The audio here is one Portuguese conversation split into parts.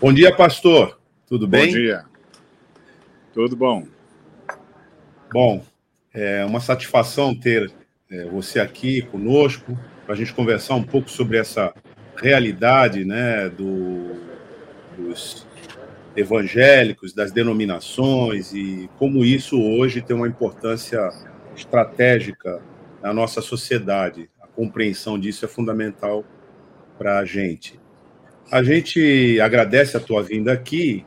Bom dia, pastor. Tudo bem? Bom dia. Tudo bom. Bom, é uma satisfação ter é, você aqui conosco para a gente conversar um pouco sobre essa realidade né, do, dos evangélicos, das denominações e como isso hoje tem uma importância estratégica na nossa sociedade. A compreensão disso é fundamental para a gente. A gente agradece a tua vinda aqui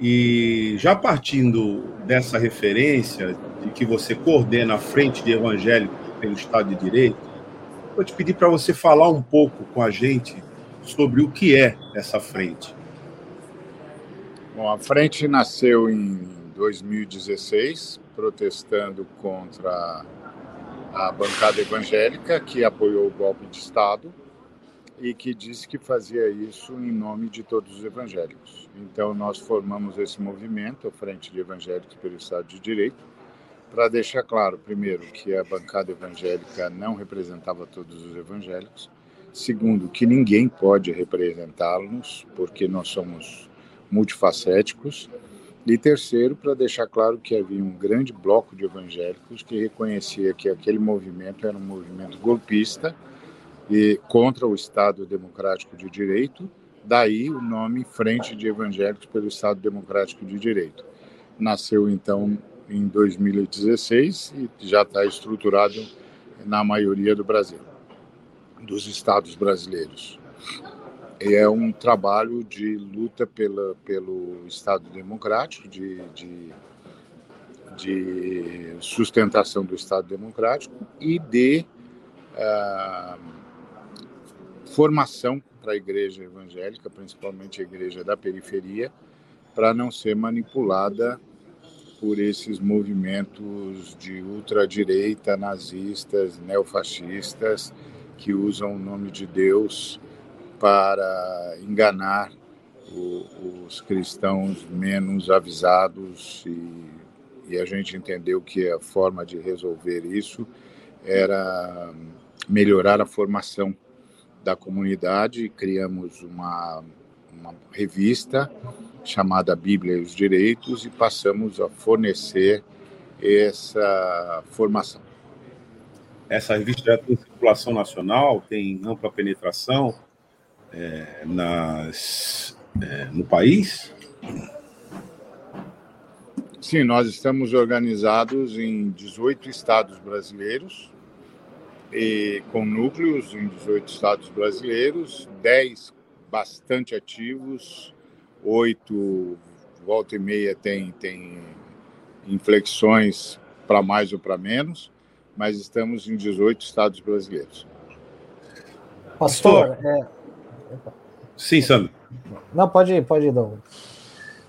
e já partindo dessa referência de que você coordena a frente de evangélicos pelo Estado de Direito, vou te pedir para você falar um pouco com a gente sobre o que é essa frente. Bom, a frente nasceu em 2016, protestando contra a bancada evangélica que apoiou o golpe de Estado e que disse que fazia isso em nome de todos os evangélicos. Então, nós formamos esse movimento, a Frente de Evangélicos pelo Estado de Direito, para deixar claro, primeiro, que a bancada evangélica não representava todos os evangélicos, segundo, que ninguém pode representá-los, porque nós somos multifacéticos, e terceiro, para deixar claro que havia um grande bloco de evangélicos que reconhecia que aquele movimento era um movimento golpista e contra o Estado Democrático de Direito, daí o nome Frente de Evangélicos pelo Estado Democrático de Direito. Nasceu então em 2016 e já está estruturado na maioria do Brasil, dos estados brasileiros. É um trabalho de luta pela, pelo Estado Democrático, de, de, de sustentação do Estado Democrático e de uh, formação para a igreja evangélica, principalmente a igreja da periferia, para não ser manipulada por esses movimentos de ultradireita, nazistas, neofascistas, que usam o nome de Deus para enganar o, os cristãos menos avisados e, e a gente entendeu que a forma de resolver isso era melhorar a formação da comunidade, criamos uma, uma revista chamada Bíblia e os Direitos e passamos a fornecer essa formação. Essa revista já tem circulação nacional, tem ampla penetração é, nas, é, no país? Sim, nós estamos organizados em 18 estados brasileiros, e com núcleos em 18 estados brasileiros, 10 bastante ativos, oito, volta e meia tem, tem inflexões para mais ou para menos, mas estamos em 18 estados brasileiros. Pastor, é... sim, Sandro. Não, pode ir, pode ir, Douglas.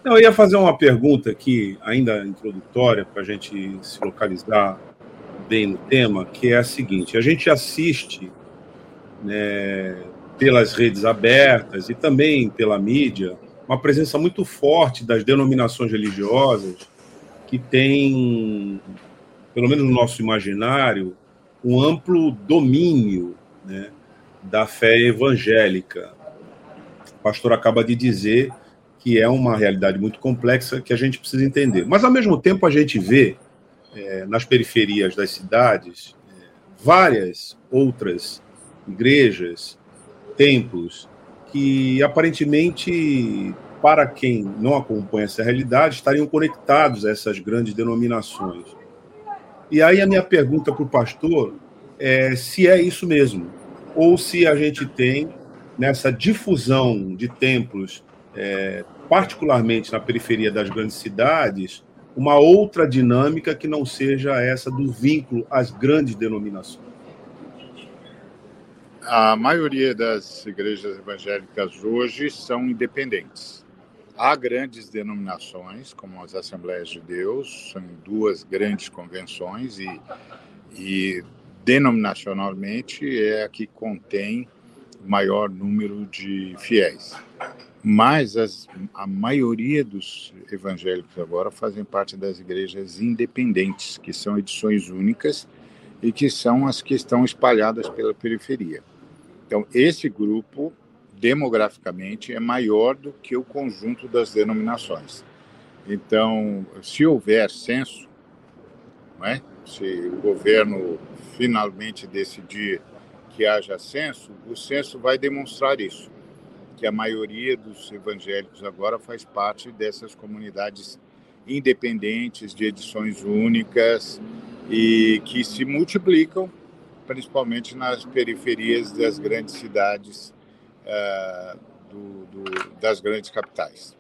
Eu ia fazer uma pergunta aqui, ainda introdutória, para a gente se localizar bem no tema, que é a seguinte: a gente assiste né, pelas redes abertas e também pela mídia uma presença muito forte das denominações religiosas que tem, pelo menos no nosso imaginário, um amplo domínio né, da fé evangélica. O pastor acaba de dizer que é uma realidade muito complexa que a gente precisa entender. Mas, ao mesmo tempo, a gente vê é, nas periferias das cidades é, várias outras igrejas, templos, que aparentemente, para quem não acompanha essa realidade, estariam conectados a essas grandes denominações. E aí a minha pergunta para o pastor é se é isso mesmo, ou se a gente tem nessa difusão de templos, é, particularmente na periferia das grandes cidades, uma outra dinâmica que não seja essa do vínculo às grandes denominações. A maioria das igrejas evangélicas hoje são independentes. Há grandes denominações, como as Assembleias de Deus, são duas grandes convenções e, e denominacionalmente é a que contém maior número de fiéis. mas as, a maioria dos evangélicos agora fazem parte das igrejas independentes, que são edições únicas e que são as que estão espalhadas pela periferia. Então, esse grupo, demograficamente, é maior do que o conjunto das denominações. Então, se houver censo, é? se o governo finalmente decidir que haja censo, o censo vai demonstrar isso que a maioria dos evangélicos agora faz parte dessas comunidades independentes, de edições únicas e que se multiplicam, principalmente nas periferias das grandes cidades, uh, do, do, das grandes capitais.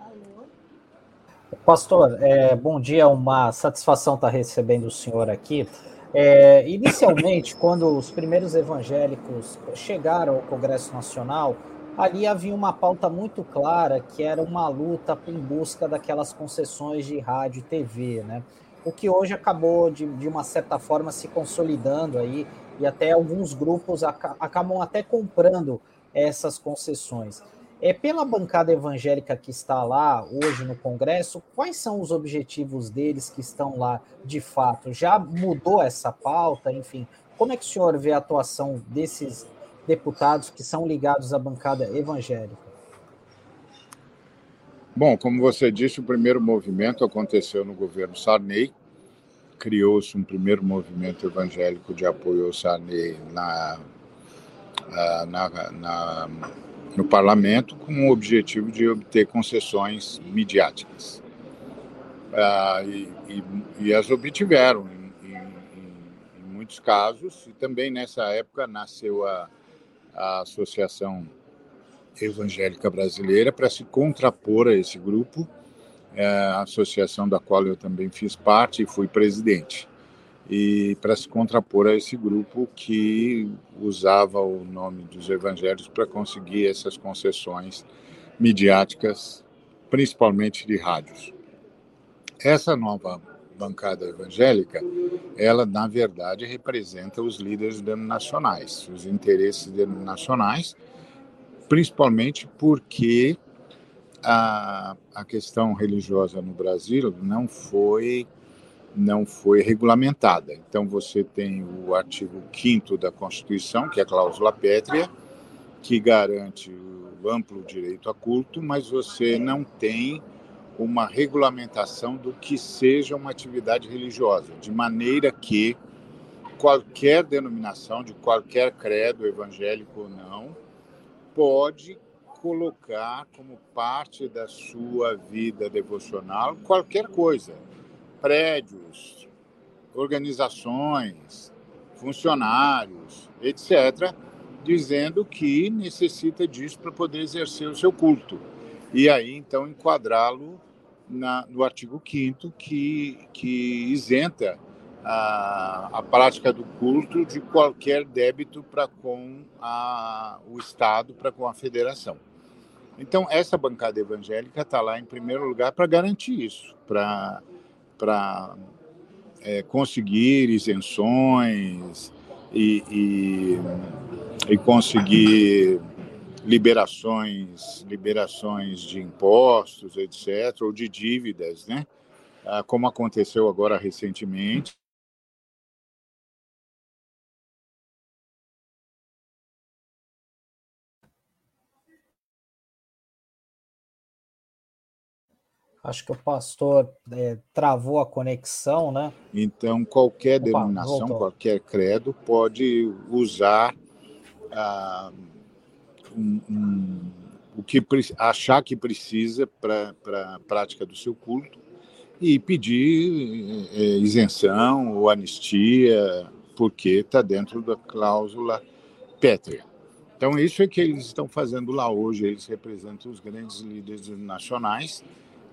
Pastor, é, bom dia, uma satisfação estar recebendo o senhor aqui. É, inicialmente, quando os primeiros evangélicos chegaram ao Congresso Nacional, ali havia uma pauta muito clara, que era uma luta em busca daquelas concessões de rádio e TV, né? O que hoje acabou, de, de uma certa forma, se consolidando aí, e até alguns grupos acabam até comprando essas concessões. É pela bancada evangélica que está lá hoje no Congresso, quais são os objetivos deles que estão lá de fato? Já mudou essa pauta? Enfim, como é que o senhor vê a atuação desses deputados que são ligados à bancada evangélica? Bom, como você disse, o primeiro movimento aconteceu no governo Sarney. Criou-se um primeiro movimento evangélico de apoio ao Sarney na, na, na, no parlamento, com o objetivo de obter concessões midiáticas. Ah, e, e, e, as obtiveram em, em, em, muitos casos, e também nessa época nasceu a, a Associação Evangélica Brasileira para se contrapor a esse grupo, a associação da qual eu também fiz parte e fui presidente. E para se contrapor a esse grupo que usava o nome dos evangelhos para conseguir essas concessões midiáticas, principalmente de rádios. Essa nova bancada evangélica, ela, na verdade, representa os líderes denominacionais, os interesses denominacionais, principalmente porque a, a questão religiosa no Brasil não foi não foi regulamentada. Então você tem o artigo 5 da Constituição, que é a cláusula pétrea, que garante o amplo direito a culto, mas você não tem uma regulamentação do que seja uma atividade religiosa, de maneira que qualquer denominação, de qualquer credo, evangélico ou não, pode colocar como parte da sua vida devocional qualquer coisa, prédios, organizações, funcionários, etc., dizendo que necessita disso para poder exercer o seu culto. E aí, então, enquadrá-lo no artigo 5 que, que isenta a, a prática do culto de qualquer débito para com a, o Estado, para com a federação. Então, essa bancada evangélica está lá, em primeiro lugar, para garantir isso, para é, conseguir isenções e, e, e conseguir liberações, liberações de impostos, etc., ou de dívidas, né? Ah, como aconteceu agora recentemente. Acho que o pastor é, travou a conexão, né? Então, qualquer denominação, qualquer credo pode usar ah, um, um, o que achar que precisa para a prática do seu culto e pedir é, isenção ou anistia, porque está dentro da cláusula pétrea. Então, isso é que eles estão fazendo lá hoje. Eles representam os grandes líderes nacionais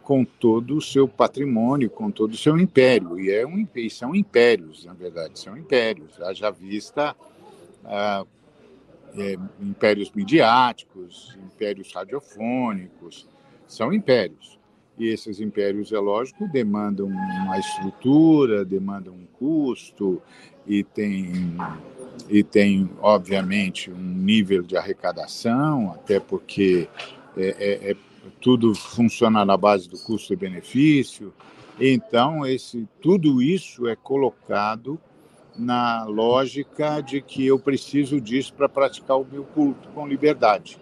com todo o seu patrimônio, com todo o seu império. E, é um, e são impérios, na verdade, são impérios. Haja vista ah, é, impérios midiáticos, impérios radiofônicos, são impérios. E esses impérios, é lógico, demandam uma estrutura, demandam um custo e tem, e tem obviamente, um nível de arrecadação, até porque é, é, é tudo funciona na base do custo e benefício. Então, esse, tudo isso é colocado na lógica de que eu preciso disso para praticar o meu culto com liberdade.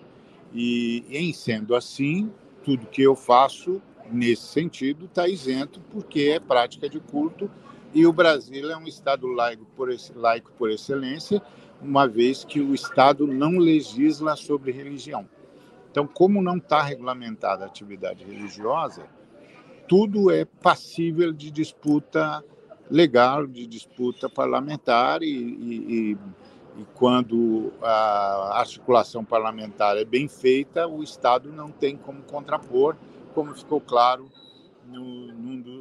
E, em sendo assim, tudo que eu faço nesse sentido está isento, porque é prática de culto e o Brasil é um Estado laico por, laico por excelência, uma vez que o Estado não legisla sobre religião. Então, como não está regulamentada a atividade religiosa, tudo é passível de disputa legal, de disputa parlamentar e, e, e quando a articulação parlamentar é bem feita, o Estado não tem como contrapor, como ficou claro no,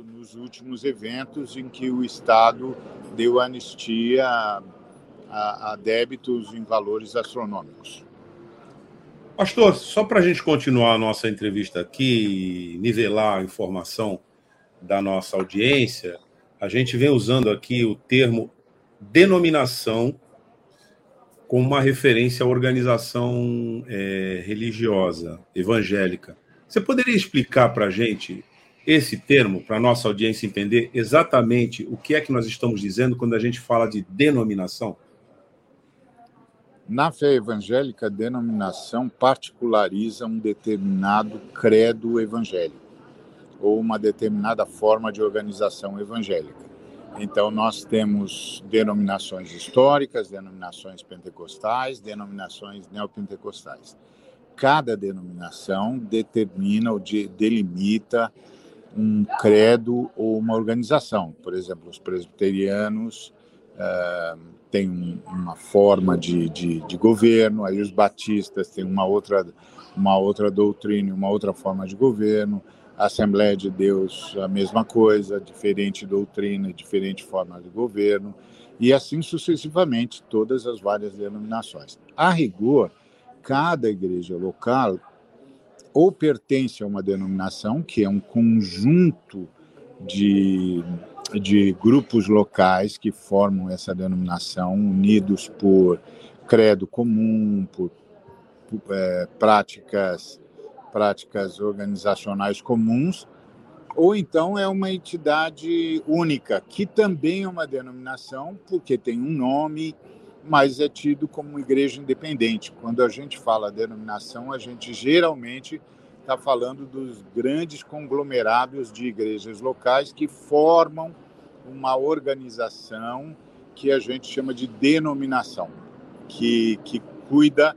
nos últimos eventos em que o Estado deu anistia a, a débitos em valores astronômicos. Pastor, só para a gente continuar a nossa entrevista aqui, nivelar a informação da nossa audiência, a gente vem usando aqui o termo denominação como uma referência à organização é, religiosa, evangélica. Você poderia explicar para a gente esse termo, para a nossa audiência entender exatamente o que é que nós estamos dizendo quando a gente fala de denominação? Na fé evangélica, a denominação particulariza um determinado credo evangélico ou uma determinada forma de organização evangélica. Então, nós temos denominações históricas, denominações pentecostais, denominações neopentecostais. Cada denominação determina ou de, delimita um credo ou uma organização. Por exemplo, os presbiterianos têm um, uma forma de, de, de, governo, aí os batistas têm uma outra, uma outra doutrina, uma outra forma de governo, a Assembleia de Deus a mesma coisa, diferente doutrina, diferente forma de governo, e assim sucessivamente, todas as várias denominações. A rigor, cada igreja local ou pertence a uma denominação, que é um conjunto de, de grupos locais que formam essa denominação, unidos por credo comum, por, por é, práticas, práticas organizacionais comuns, ou então é uma entidade única, que também é uma denominação, porque tem um nome, mas é tido como igreja independente. Quando a gente fala denominação, a gente geralmente está falando dos grandes conglomerados de igrejas locais que formam uma organização que a gente chama de denominação, que, que cuida,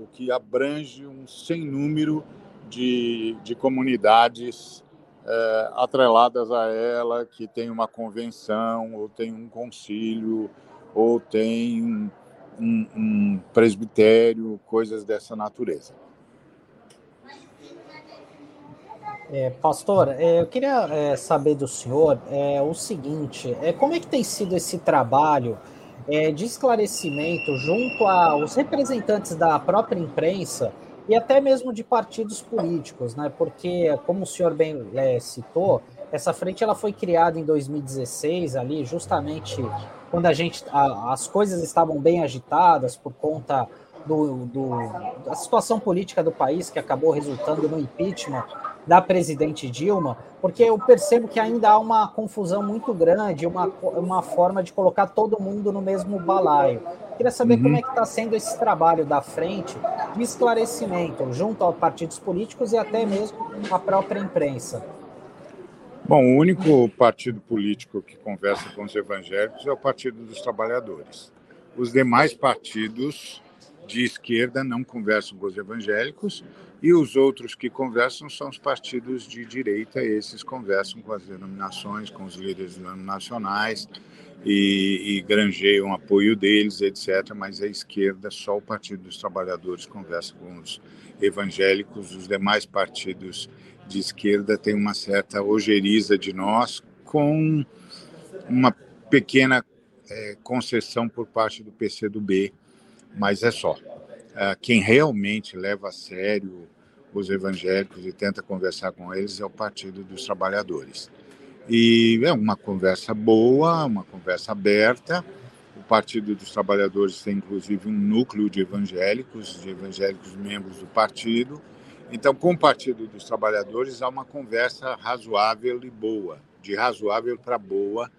o que abrange um sem número de, de comunidades é, atreladas a ela, que tem uma convenção ou tem um concílio ou tem um, um, presbitério, coisas dessa natureza. É, pastor, é, eu queria é, saber do senhor é, o seguinte: é, como é que tem sido esse trabalho é, de esclarecimento junto aos representantes da própria imprensa e até mesmo de partidos políticos, né? Porque, como o senhor bem é, citou, essa frente ela foi criada em 2016 ali, justamente quando a gente a, as coisas estavam bem agitadas por conta do, do, da situação política do país que acabou resultando no impeachment da presidente Dilma, porque eu percebo que ainda há uma confusão muito grande, uma, uma forma de colocar todo mundo no mesmo balaio. Queria saber uhum. como é que está sendo esse trabalho da frente de esclarecimento junto a partidos políticos e até mesmo a própria imprensa. Bom, o único partido político que conversa com os evangélicos é o Partido dos Trabalhadores. Os demais partidos de esquerda não conversam com os evangélicos e os outros que conversam são os partidos de direita, esses conversam com as denominações, com os líderes denominacionais e, e granjeiam apoio deles, etc. Mas a esquerda, só o Partido dos Trabalhadores conversa com os evangélicos, os demais partidos de esquerda tem uma certa ojeriza de nós, com uma pequena é, concessão por parte do PCdoB, mas é só. É, quem realmente leva a sério os evangélicos e tenta conversar com eles é o Partido dos Trabalhadores. E é uma conversa boa, uma conversa aberta. O Partido dos Trabalhadores tem inclusive um núcleo de evangélicos, de evangélicos membros do partido, Então, com o Partido dos Trabalhadores, há uma conversa razoável e boa, de razoável para boa,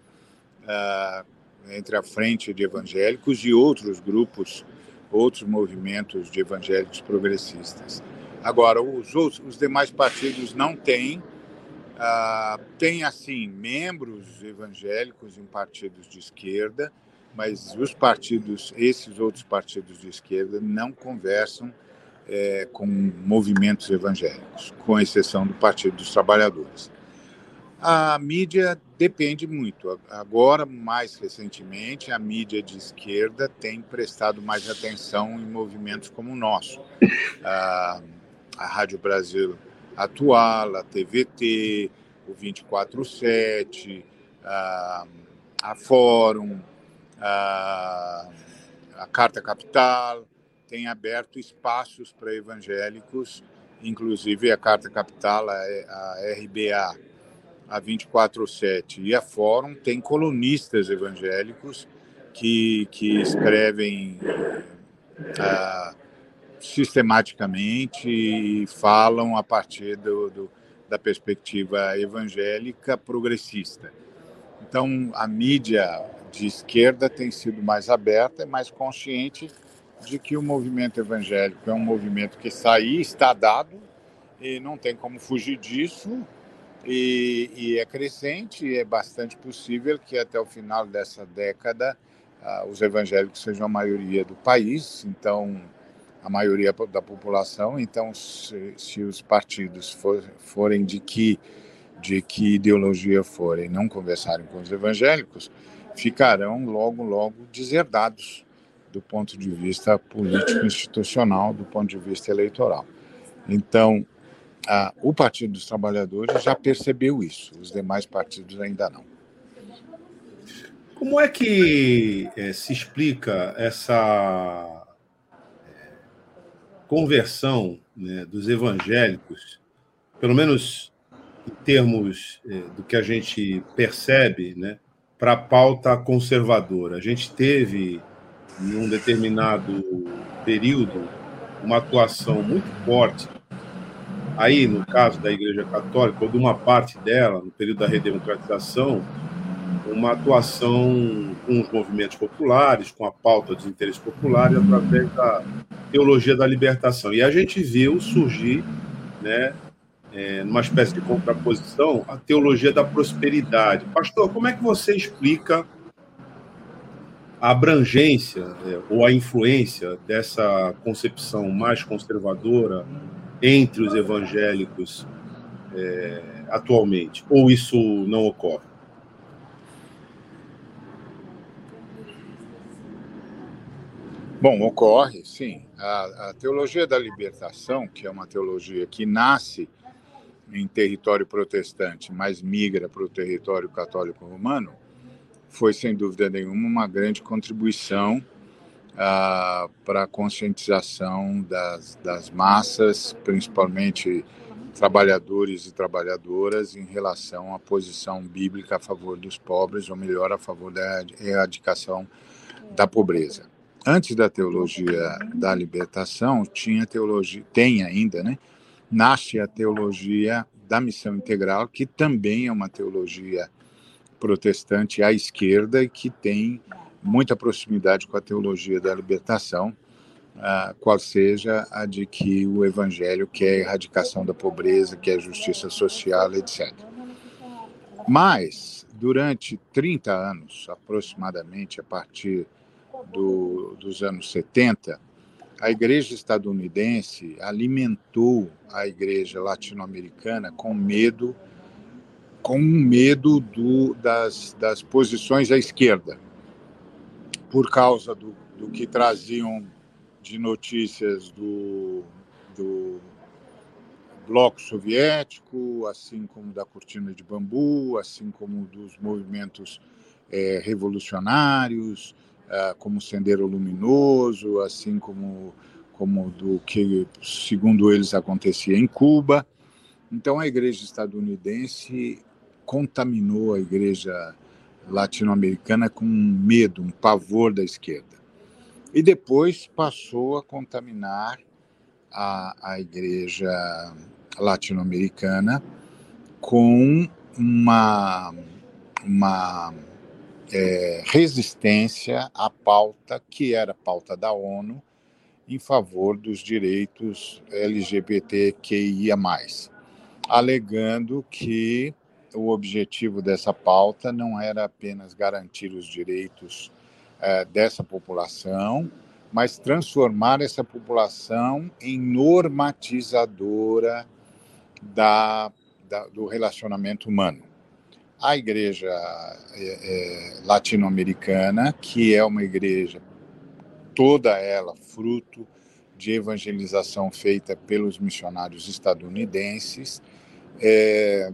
uh, entre a frente de evangélicos e outros grupos, outros movimentos de evangélicos progressistas. Agora, os, outros, os demais partidos não têm, uh, têm, assim, membros evangélicos em partidos de esquerda, mas os partidos, esses outros partidos de esquerda, não conversam é, com movimentos evangélicos, com exceção do Partido dos Trabalhadores. A mídia depende muito. Agora, mais recentemente, a mídia de esquerda tem prestado mais atenção em movimentos como o nosso. A, a Rádio Brasil Atual, a TVT, o 247, a, a Fórum, a, a Carta Capital, tem aberto espaços para evangélicos, inclusive a Carta Capital, a, a RBA, a 24-7 e a Fórum tem colunistas evangélicos que, que escrevem uh, sistematicamente e falam a partir do, do, da perspectiva evangélica progressista. Então, a mídia de esquerda tem sido mais aberta e mais consciente de que o movimento evangélico é um movimento que está aí, está dado, e não tem como fugir disso, e, e é crescente, é bastante possível que até o final dessa década uh, os evangélicos sejam a maioria do país, então a maioria da população. Então, se, se os partidos for, forem de que de que ideologia forem, não conversarem com os evangélicos, ficarão logo logo deserdados do ponto de vista político institucional, do ponto de vista eleitoral. Então, a, o Partido dos Trabalhadores já percebeu isso, os demais partidos ainda não. Como é que é, se explica essa é, conversão né, dos evangélicos, pelo menos em termos é, do que a gente percebe, né, para a pauta conservadora? A gente teve em um determinado período, uma atuação muito forte, aí no caso da Igreja Católica, ou de uma parte dela, no período da redemocratização, uma atuação com os movimentos populares, com a pauta dos interesses populares, através da teologia da libertação. E a gente viu surgir, né, é, numa espécie de contraposição, a teologia da prosperidade. Pastor, como é que você explica a abrangência é, ou a influência dessa concepção mais conservadora entre os evangélicos é, atualmente? Ou isso não ocorre? Bom, ocorre, sim. A, a, teologia da libertação, que é uma teologia que nasce em território protestante, mas migra para o território católico romano, foi, sem dúvida nenhuma, uma grande contribuição ah, para a conscientização das, das massas, principalmente trabalhadores e trabalhadoras, em relação à posição bíblica a favor dos pobres, ou melhor, a favor da erradicação da pobreza. Antes da teologia da libertação, tinha teologia, tem ainda, né? Nasce a teologia da missão integral, que também é uma teologia protestante à esquerda e que tem muita proximidade com a teologia da libertação, uh, qual seja a de que o evangelho quer a erradicação da pobreza, quer a justiça social, etc. Mas, durante 30 anos, aproximadamente, a partir do, dos anos 70, a igreja estadunidense alimentou a igreja latino-americana com medo com medo do, das, das posições à esquerda, por causa do, do que traziam de notícias do, do bloco soviético, assim como da cortina de bambu, assim como dos movimentos é, revolucionários, é, como Sendero Luminoso, assim como, como do que, segundo eles, acontecia em Cuba. Então, a igreja estadunidense contaminou a igreja latino-americana com um medo, um pavor da esquerda. E depois passou a contaminar a, a igreja latino-americana com uma, uma é, resistência à pauta que era pauta da ONU em favor dos direitos LGBTQIA+, alegando que o objetivo dessa pauta não era apenas garantir os direitos é, dessa população, mas transformar essa população em normatizadora da, da do relacionamento humano. A igreja é, é, latino-americana, que é uma igreja toda ela fruto de evangelização feita pelos missionários estadunidenses, é,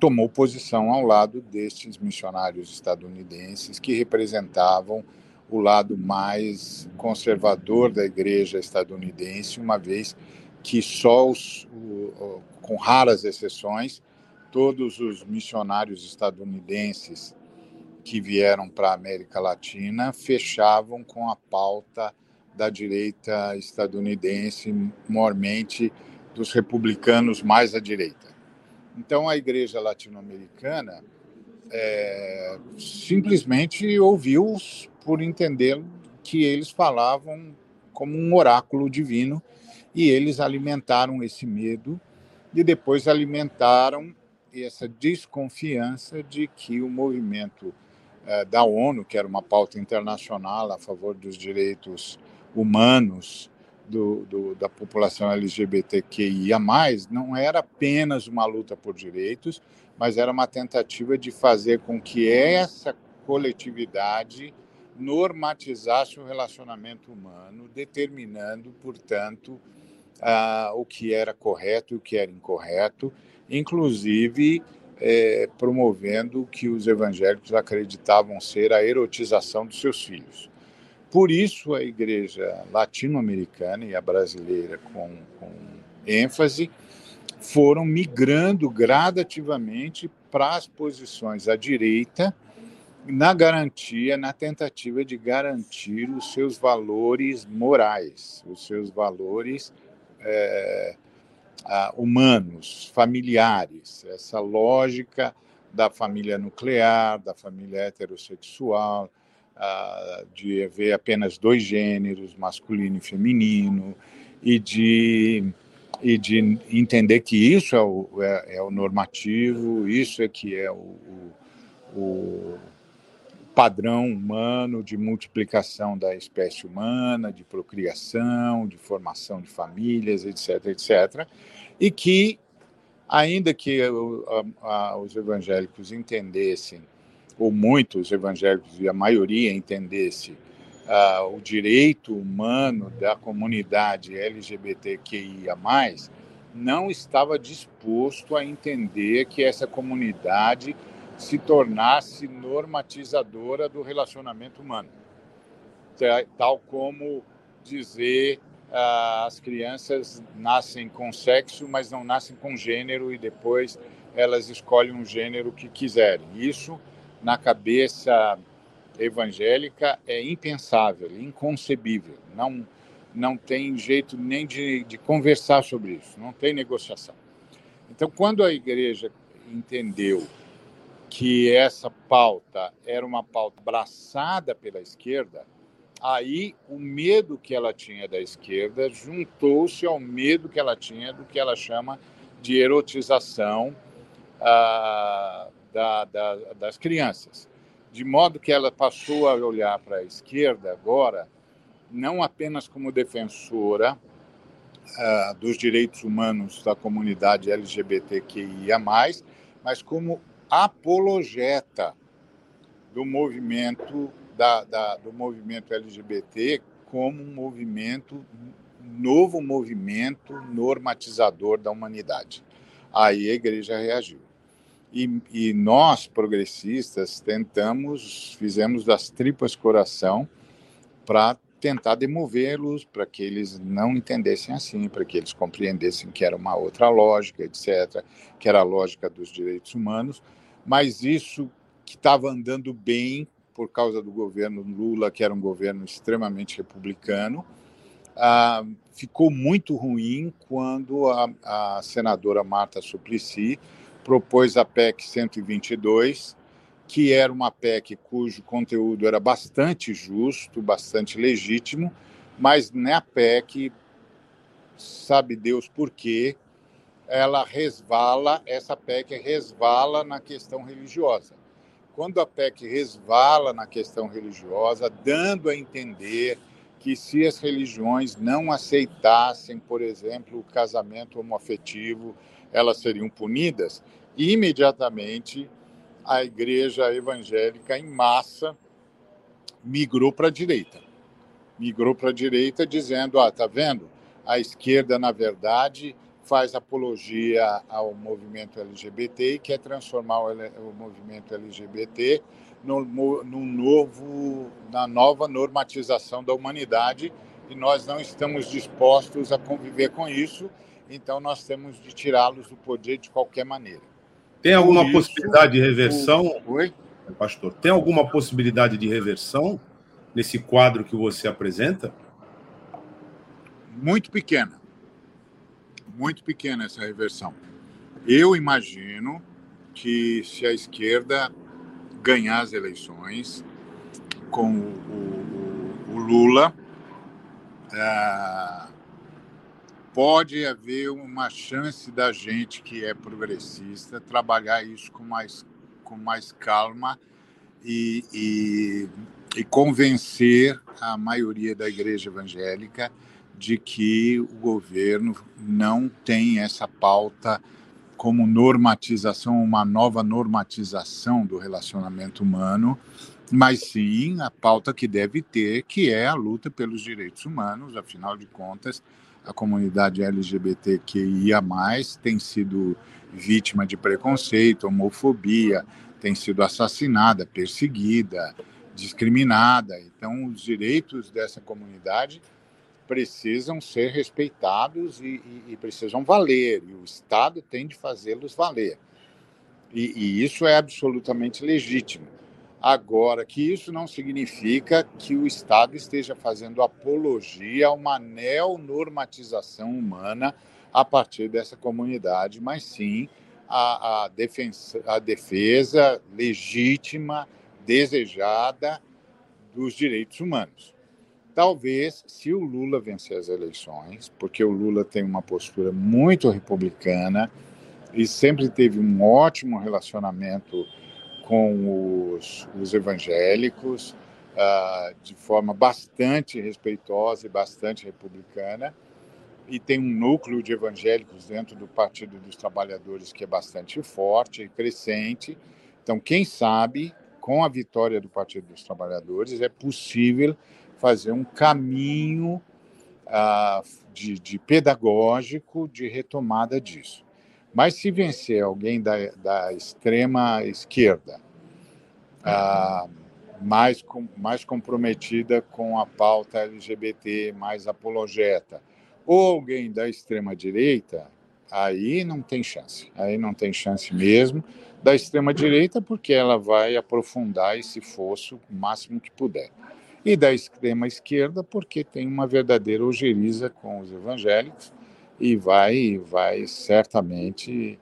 tomou posição ao lado destes missionários estadunidenses que representavam o lado mais conservador da igreja estadunidense, uma vez que só os, o, com raras exceções, todos os missionários estadunidenses que vieram para a América Latina fechavam com a pauta da direita estadunidense, mormente dos republicanos mais à direita. Então, a igreja latino-americana é, simplesmente ouviu-os por entender que eles falavam como um oráculo divino e eles alimentaram esse medo e depois alimentaram essa desconfiança de que o movimento é, da ONU, que era uma pauta internacional a favor dos direitos humanos do, do, da população LGBTQIA, não era apenas uma luta por direitos, mas era uma tentativa de fazer com que essa coletividade normatizasse o relacionamento humano, determinando, portanto, uh, o que era correto e o que era incorreto, inclusive é, promovendo o que os evangélicos acreditavam ser a erotização dos seus filhos. Por isso, a igreja latino-americana e a brasileira, com, com ênfase, foram migrando gradativamente para as posições à direita, na garantia, na tentativa de garantir os seus valores morais, os seus valores é, humanos, familiares, essa lógica da família nuclear, da família heterossexual, de haver apenas dois gêneros, masculino e feminino, e de, e de entender que isso é o, é, é o normativo, isso é que é o, o, padrão humano de multiplicação da espécie humana, de procriação, de formação de famílias, etc., etc., e que, ainda que os evangélicos entendessem, ou muitos evangélicos e a maioria entendesse uh, o direito humano da comunidade LGBTQIA+, não estava disposto a entender que essa comunidade se tornasse normatizadora do relacionamento humano. Tal como dizer ah, as crianças nascem com sexo, mas não nascem com gênero e depois elas escolhem um gênero que quiserem. Isso, na cabeça evangélica, é impensável, inconcebível. Não, não tem jeito nem de, de conversar sobre isso, não tem negociação. Então, quando a igreja entendeu que essa pauta era uma pauta abraçada pela esquerda, aí o medo que ela tinha da esquerda juntou-se ao medo que ela tinha do que ela chama de erotização ah, da, da, das crianças. De modo que ela passou a olhar para a esquerda agora, não apenas como defensora ah, dos direitos humanos da comunidade LGBTQIA, mas como apologeta do movimento da, da, do movimento LGBT como um movimento novo movimento normatizador da humanidade. Aí a igreja reagiu. E, e, nós, progressistas, tentamos, fizemos das tripas coração para tentar demovê-los, para que eles não entendessem assim, para que eles compreendessem que era uma outra lógica, etc., que era a lógica dos direitos humanos, mas isso que estava andando bem por causa do governo Lula, que era um governo extremamente republicano, ah, ficou muito ruim quando a, a senadora Marta Suplicy propôs a PEC 122, que era uma PEC cujo conteúdo era bastante justo, bastante legítimo, mas na PEC, sabe Deus por quê, ela resvala, essa PEC resvala na questão religiosa. Quando a PEC resvala na questão religiosa, dando a entender que se as religiões não aceitassem, por exemplo, o casamento homoafetivo, elas seriam punidas, imediatamente a igreja evangélica em massa migrou para a direita. Migrou para a direita dizendo, ah, tá vendo? A esquerda, na verdade, faz apologia ao movimento LGBT e quer transformar o, o movimento LGBT no, no, novo, na nova normatização da humanidade e nós não estamos dispostos a conviver com isso, então nós temos de tirá-los do poder de qualquer maneira. Tem alguma isso, possibilidade de reversão? O... Oi? Pastor, tem alguma possibilidade de reversão nesse quadro que você apresenta? Muito pequena muito pequena essa reversão. Eu imagino que se a esquerda ganhar as eleições com o, o, o Lula, é, pode haver uma chance da gente que é progressista trabalhar isso com mais, com mais calma e, e, e convencer a maioria da igreja evangélica de que o governo não tem essa pauta como normatização, uma nova normatização do relacionamento humano, mas sim a pauta que deve ter, que é a luta pelos direitos humanos, afinal de contas, a comunidade LGBTQIA+, tem sido vítima de preconceito, homofobia, tem sido assassinada, perseguida, discriminada. Então, os direitos dessa comunidade precisam ser respeitados e, e, e, precisam valer, e o Estado tem de fazê-los valer. E, e, isso é absolutamente legítimo. Agora, que isso não significa que o Estado esteja fazendo apologia a uma neonormatização humana a partir dessa comunidade, mas sim a, a, a defesa legítima, desejada dos direitos humanos. Talvez, se o Lula vencer as eleições, porque o Lula tem uma postura muito republicana e sempre teve um ótimo relacionamento com os, os evangélicos, uh, de forma bastante respeitosa e bastante republicana, e tem um núcleo de evangélicos dentro do Partido dos Trabalhadores que é bastante forte e crescente. Então, quem sabe, com a vitória do Partido dos Trabalhadores, é possível fazer um caminho ah, de, de, pedagógico de retomada disso. Mas se vencer alguém da, da extrema esquerda, ah, mais, com, mais comprometida com a pauta LGBT, mais apologeta, ou alguém da extrema direita, aí não tem chance. Aí não tem chance mesmo da extrema direita, porque ela vai aprofundar esse fosso o máximo que puder e da extrema esquerda, porque tem uma verdadeira ojeriza com os evangélicos e vai, vai certamente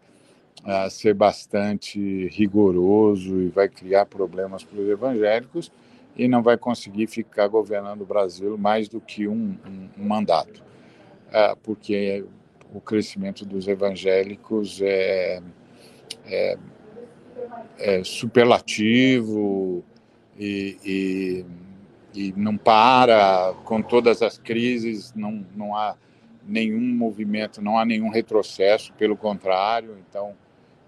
uh, ser bastante rigoroso e vai criar problemas para os evangélicos e não vai conseguir ficar governando o Brasil mais do que um, um, um mandato, uh, porque o crescimento dos evangélicos é, é, é superlativo e, e e não para, com todas as crises, não, não há nenhum movimento, não há nenhum retrocesso, pelo contrário. Então,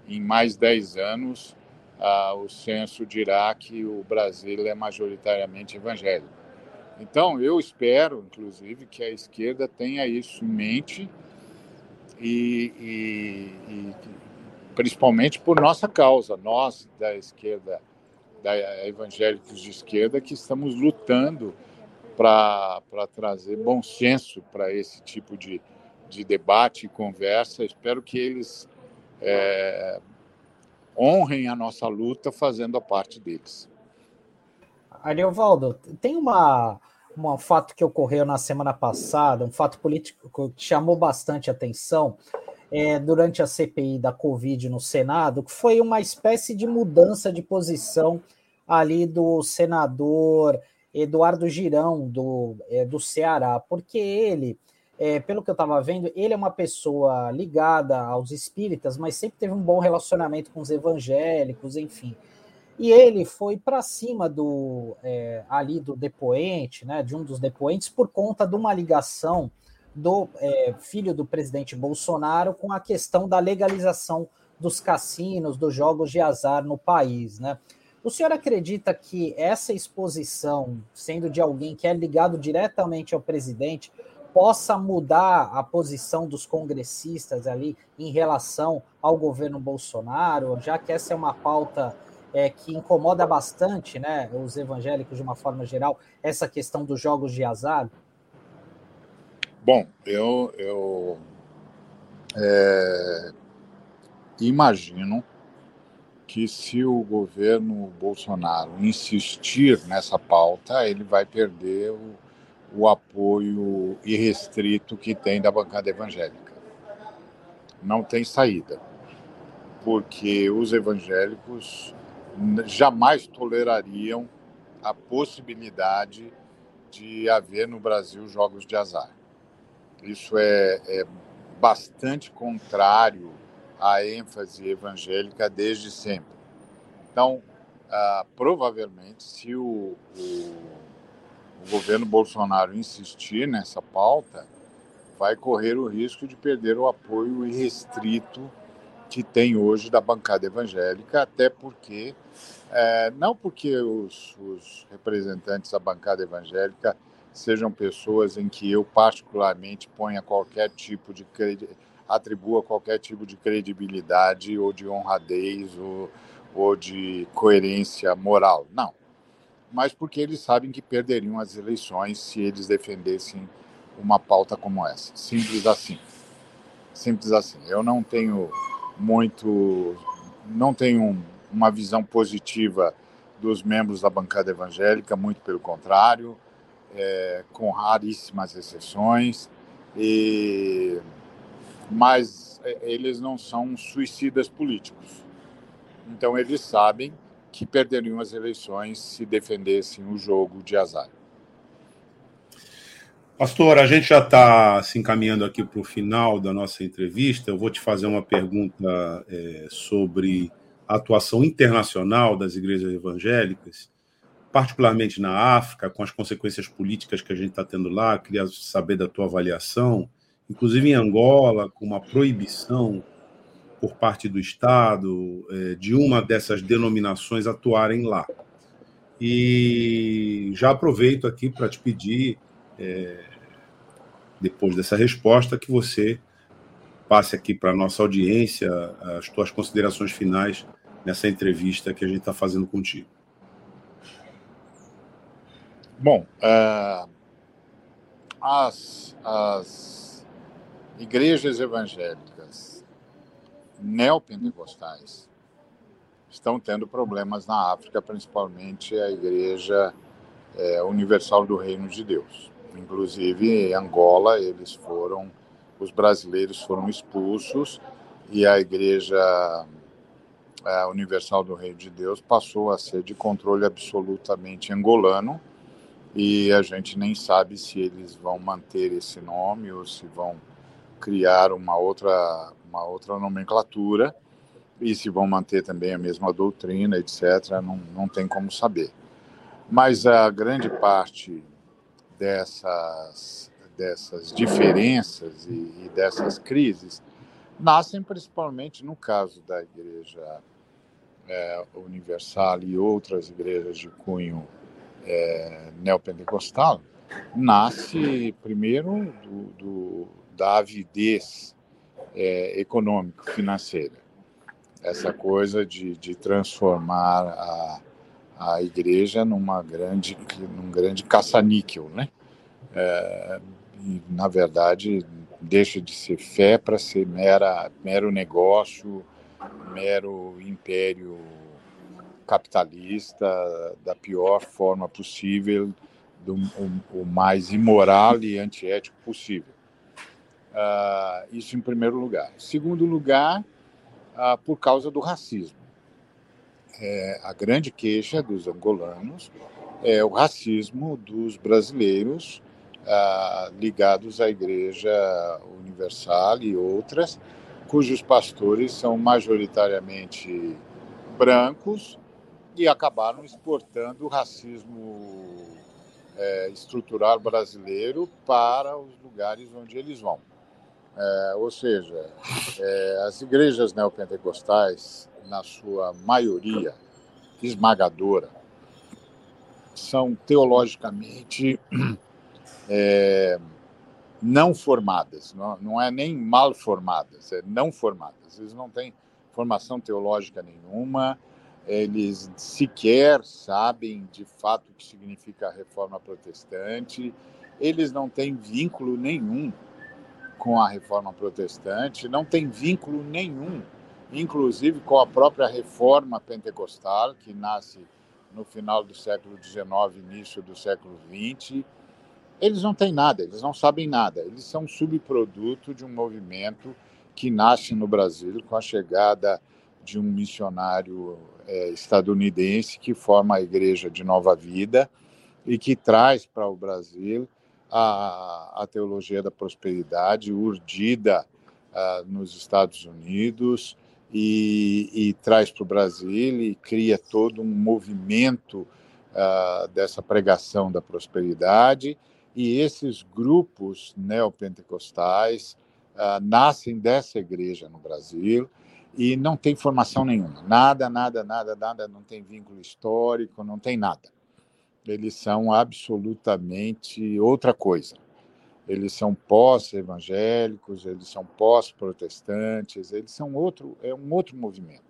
em mais 10 anos, ah, o censo dirá que o Brasil é majoritariamente evangélico. Então, eu espero, inclusive, que a esquerda tenha isso em mente e, e, e principalmente por nossa causa, nós da esquerda da evangélicos de esquerda que estamos lutando para trazer bom senso para esse tipo de, de debate e conversa. Espero que eles é, honrem a nossa luta fazendo a parte deles. Ariovaldo, tem uma, um fato que ocorreu na semana passada, um fato político que chamou bastante atenção é, durante a CPI da Covid no Senado, que foi uma espécie de mudança de posição ali do senador Eduardo Girão, do, é, do Ceará, porque ele, é, pelo que eu estava vendo, ele é uma pessoa ligada aos espíritas, mas sempre teve um bom relacionamento com os evangélicos, enfim. E ele foi para cima do é, ali do depoente, né, de um dos depoentes, por conta de uma ligação do é, filho do presidente Bolsonaro com a questão da legalização dos cassinos, dos jogos de azar no país, né? O senhor acredita que essa exposição, sendo de alguém que é ligado diretamente ao presidente, possa mudar a posição dos congressistas ali em relação ao governo Bolsonaro, já que essa é uma pauta é, que incomoda bastante né, os evangélicos de uma forma geral, essa questão dos jogos de azar? Bom, eu, eu é, imagino que se o governo Bolsonaro insistir nessa pauta, ele vai perder o, o apoio irrestrito que tem da bancada evangélica. Não tem saída, porque os evangélicos jamais tolerariam a possibilidade de haver no Brasil jogos de azar. Isso é, é bastante contrário à ênfase evangélica desde sempre. Então, ah, provavelmente, se o, o, o governo Bolsonaro insistir nessa pauta, vai correr o risco de perder o apoio irrestrito que tem hoje da bancada evangélica, até porque, é, não porque os, os, representantes da bancada evangélica sejam pessoas em que eu particularmente ponha qualquer tipo de atribua qualquer tipo de credibilidade ou de honradez ou, ou de coerência moral. Não. Mas porque eles sabem que perderiam as eleições se eles defendessem uma pauta como essa. Simples assim. Simples assim. Eu não tenho muito. Não tenho uma visão positiva dos membros da bancada evangélica, muito pelo contrário é, com raríssimas exceções, e, mas é, eles não são suicidas políticos. Então eles sabem que perderiam as eleições se defendessem o jogo de azar. Pastor, a gente já está se encaminhando aqui para o final da nossa entrevista. Eu vou te fazer uma pergunta é, sobre a atuação internacional das igrejas evangélicas particularmente na África, com as consequências políticas que a gente está tendo lá, queria saber da tua avaliação, inclusive em Angola, com uma proibição por parte do Estado é, de uma dessas denominações atuarem lá. E já aproveito aqui para te pedir, é, depois dessa resposta, que você passe aqui para a nossa audiência as tuas considerações finais nessa entrevista que a gente está fazendo contigo. Bom, uh, as, as igrejas evangélicas neopentecostais estão tendo problemas na África, principalmente a Igreja é, Universal do Reino de Deus. Inclusive, em Angola, eles foram, os brasileiros foram expulsos e a Igreja a Universal do Reino de Deus passou a ser de controle absolutamente angolano e a gente nem sabe se eles vão manter esse nome ou se vão criar uma outra uma outra nomenclatura e se vão manter também a mesma doutrina, etc. Não, não tem como saber. Mas a grande parte dessas dessas diferenças e, e dessas crises nascem principalmente no caso da Igreja é, Universal e outras igrejas de cunho é, neopentecostal nasce primeiro do, do da avidez é, econômico-financeira. Essa coisa de, de transformar a, a igreja numa grande, num grande caça-níquel, né? É, e, na verdade, deixa de ser fé para ser mera, mero negócio, mero império capitalista da pior forma possível, do, o, o, mais imoral e antiético possível. Uh, isso em primeiro lugar. Segundo lugar, uh, por causa do racismo. É, a grande queixa dos angolanos é o racismo dos brasileiros uh, ligados à Igreja Universal e outras, cujos pastores são majoritariamente brancos e acabaram exportando o racismo é, estrutural brasileiro para os lugares onde eles vão. É, ou seja, é, as igrejas neopentecostais, na sua maioria esmagadora, são teologicamente é, não formadas, não, não é nem mal formadas, é não formadas. Eles não têm formação teológica nenhuma, eles sequer sabem de fato o que significa a reforma protestante, eles não têm vínculo nenhum com a reforma protestante, não têm vínculo nenhum, inclusive com a própria reforma pentecostal, que nasce no final do século XIX, início do século XX eles não têm nada, eles não sabem nada. Eles são subproduto de um movimento que nasce no Brasil com a chegada de um missionário é, estadunidense que forma a Igreja de Nova Vida e que traz para o Brasil a, a teologia da prosperidade urdida uh, nos Estados Unidos e, e traz para o Brasil e cria todo um movimento uh, dessa pregação da prosperidade e esses grupos neopentecostais uh, nascem dessa igreja no Brasil e não tem formação nenhuma. Nada, nada, nada, nada, não tem vínculo histórico, não tem nada. Eles são absolutamente outra coisa. Eles são pós-evangélicos, eles são pós-protestantes, eles são outro, é um outro movimento.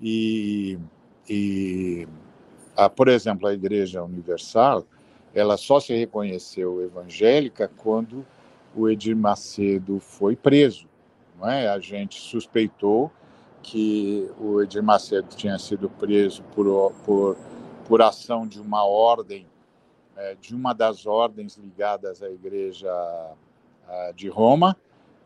E, e a, por exemplo, a Igreja Universal, ela só se reconheceu evangélica quando o Edir Macedo foi preso. Não é? A gente suspeitou que o Edir Macedo tinha sido preso por, por, por ação de uma ordem, é, de uma das ordens ligadas à Igreja de Roma,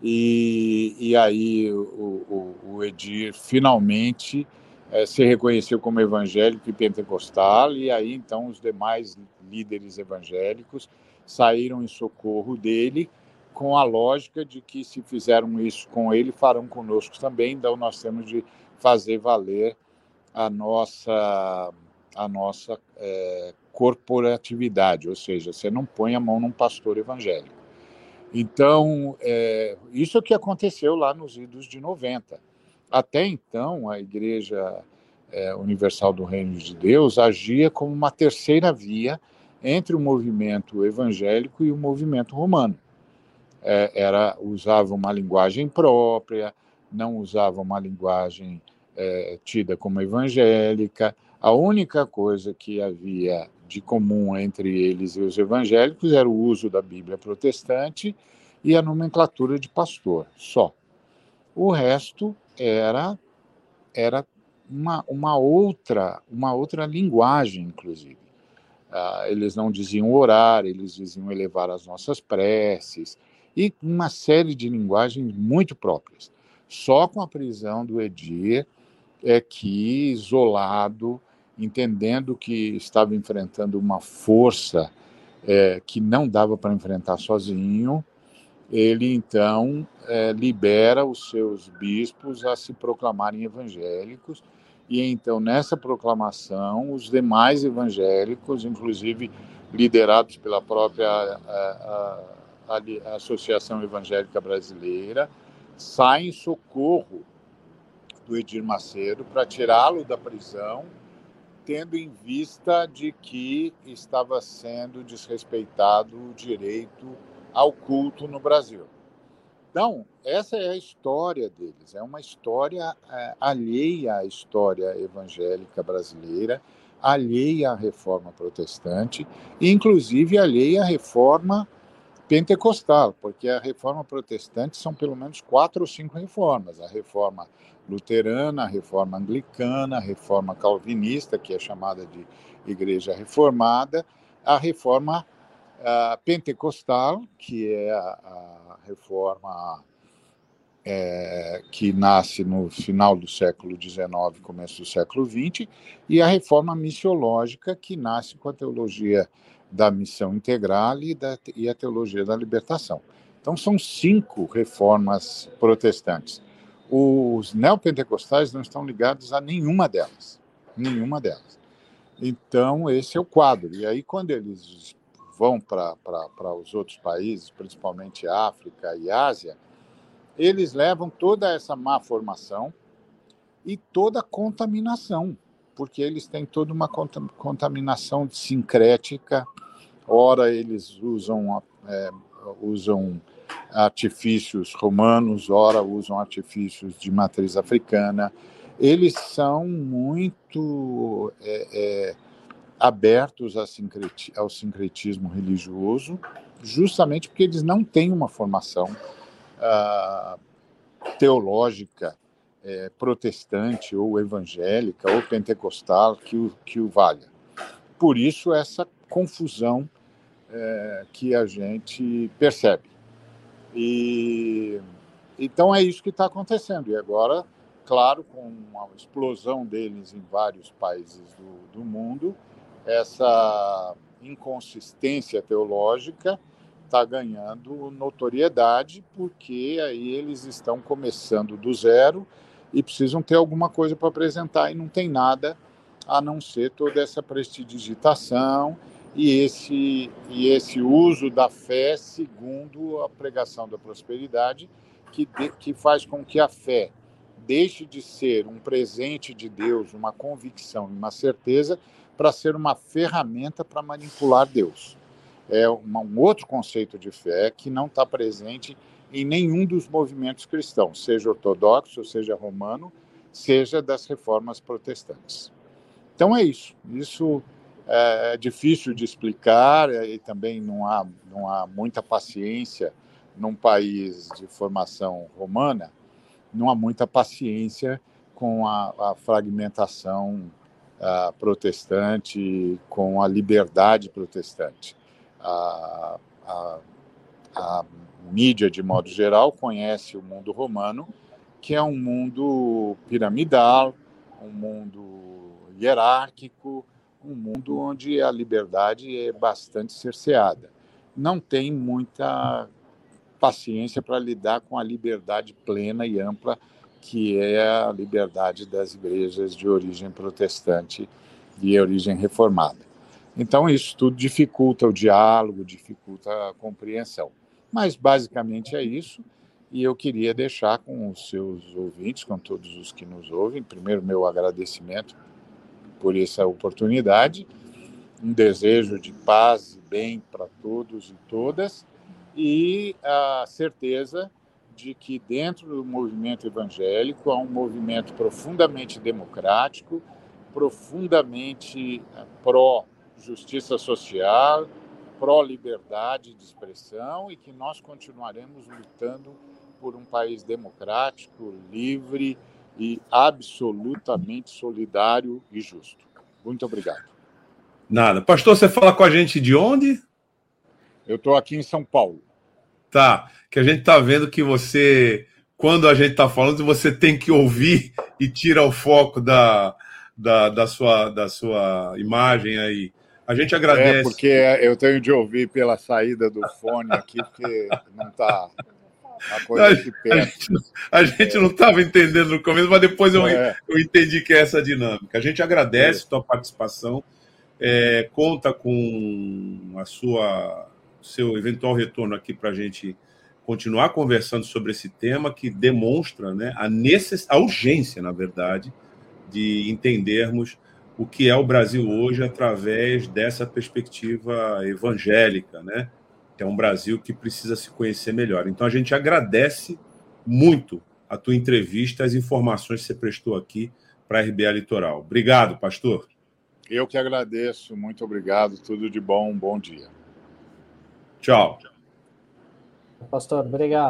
e, e aí o, o, o Edir finalmente é, se reconheceu como evangélico e pentecostal, e aí então os demais líderes evangélicos saíram em socorro dele, com a lógica de que se fizeram isso com ele, farão conosco também, então nós temos de fazer valer a nossa, a nossa é, corporatividade, ou seja, você não põe a mão num pastor evangélico. Então, é, isso é o que aconteceu lá nos idos de 90. Até então, a Igreja é, Universal do Reino de Deus agia como uma terceira via entre o movimento evangélico e o movimento romano. É, era usava uma linguagem própria, não usava uma linguagem é, tida como evangélica. A única coisa que havia de comum entre eles e os evangélicos era o uso da Bíblia protestante e a nomenclatura de pastor, só. O resto era era uma, uma outra uma outra linguagem, inclusive. Ah, eles não diziam orar, eles diziam elevar as nossas preces e uma série de linguagens muito próprias. Só com a prisão do Edir é que, isolado, entendendo que estava enfrentando uma força é, que não dava para enfrentar sozinho, ele então é, libera os seus bispos a se proclamarem evangélicos. E então nessa proclamação os demais evangélicos, inclusive liderados pela própria a, a, a Associação Evangélica Brasileira, saem em socorro do Edir Macedo para tirá-lo da prisão, tendo em vista de que estava sendo desrespeitado o direito ao culto no Brasil. Então, essa é a história deles, é uma história é, alheia à história evangélica brasileira, alheia à reforma protestante, inclusive alheia à reforma pentecostal, porque a reforma protestante são pelo menos quatro ou cinco reformas: a reforma luterana, a reforma anglicana, a reforma calvinista, que é chamada de Igreja Reformada, a reforma uh, pentecostal, que é a, a reforma é, que nasce no final do século XIX, começo do século XX, e a reforma missiológica, que nasce com a teologia da missão integral e, da, e a teologia da libertação. Então, são cinco reformas protestantes. Os neopentecostais não estão ligados a nenhuma delas. Nenhuma delas. Então, esse é o quadro. E aí, quando eles vão para os outros países, principalmente África e Ásia, eles levam toda essa má formação e toda a contaminação, porque eles têm toda uma contaminação sincrética. Ora, eles usam, é, usam artifícios romanos, ora usam artifícios de matriz africana. Eles são muito é, é, abertos ao sincretismo religioso, justamente porque eles não têm uma formação uh, teológica é, protestante ou evangélica ou pentecostal que o, que o valha. Por isso, essa confusão é, que a gente percebe. E então é isso que está acontecendo. E agora, claro, com a explosão deles em vários países do, do mundo, essa inconsistência teológica está ganhando notoriedade, porque aí eles estão começando do zero e precisam ter alguma coisa para apresentar e não tem nada a não ser toda essa prestidigitação e esse, e esse uso da fé segundo a pregação da prosperidade, que, de, que faz com que a fé deixe de ser um presente de Deus, uma convicção, uma certeza, para ser uma ferramenta para manipular Deus. É um outro conceito de fé que não está presente em nenhum dos movimentos cristãos, seja ortodoxo, seja romano, seja das reformas protestantes. Então é isso. Isso é, é difícil de explicar e também não há, não há muita paciência num país de formação romana, não há muita paciência com a, a fragmentação protestante, com a liberdade protestante. A, a mídia, de modo geral, conhece o mundo romano, que é um mundo piramidal, um mundo hierárquico, um mundo onde a liberdade é bastante cerceada. Não tem muita paciência para lidar com a liberdade plena e ampla que é a liberdade das igrejas de origem protestante e origem reformada. Então, isso tudo dificulta o diálogo, dificulta a compreensão. Mas, basicamente, é isso. E eu queria deixar com os seus ouvintes, com todos os que nos ouvem, primeiro, meu agradecimento por essa oportunidade, um desejo de paz e bem para todos e todas, e a certeza de que dentro do movimento evangélico há um movimento profundamente democrático, profundamente eh, pró-justiça social, pró-liberdade de expressão e que nós continuaremos lutando por um país democrático, livre e absolutamente solidário e justo. Muito obrigado. Nada. Pastor, você fala com a gente de onde? Eu estou aqui em São Paulo. Tá, que a gente está vendo que você, quando a gente está falando, você tem que ouvir e tira o foco da, da, da, sua, da sua imagem aí. A gente agradece. É, porque eu tenho de ouvir pela saída do fone aqui, porque não está a coisa. A gente, a gente é. não estava entendendo no começo, mas depois eu, é. eu entendi que é essa dinâmica. A gente agradece a é. tua participação, é, conta com a sua seu eventual retorno aqui para a gente continuar conversando sobre esse tema que demonstra né, a, necess... a urgência, na verdade, de entendermos o que é o Brasil hoje através dessa perspectiva evangélica, né? Que é um Brasil que precisa se conhecer melhor. Então a gente agradece muito a tua entrevista, as informações que você prestou aqui para a RBA Litoral. Obrigado, pastor. Eu que agradeço, muito obrigado, tudo de bom, um bom dia. Tchau. Pastor, obrigado.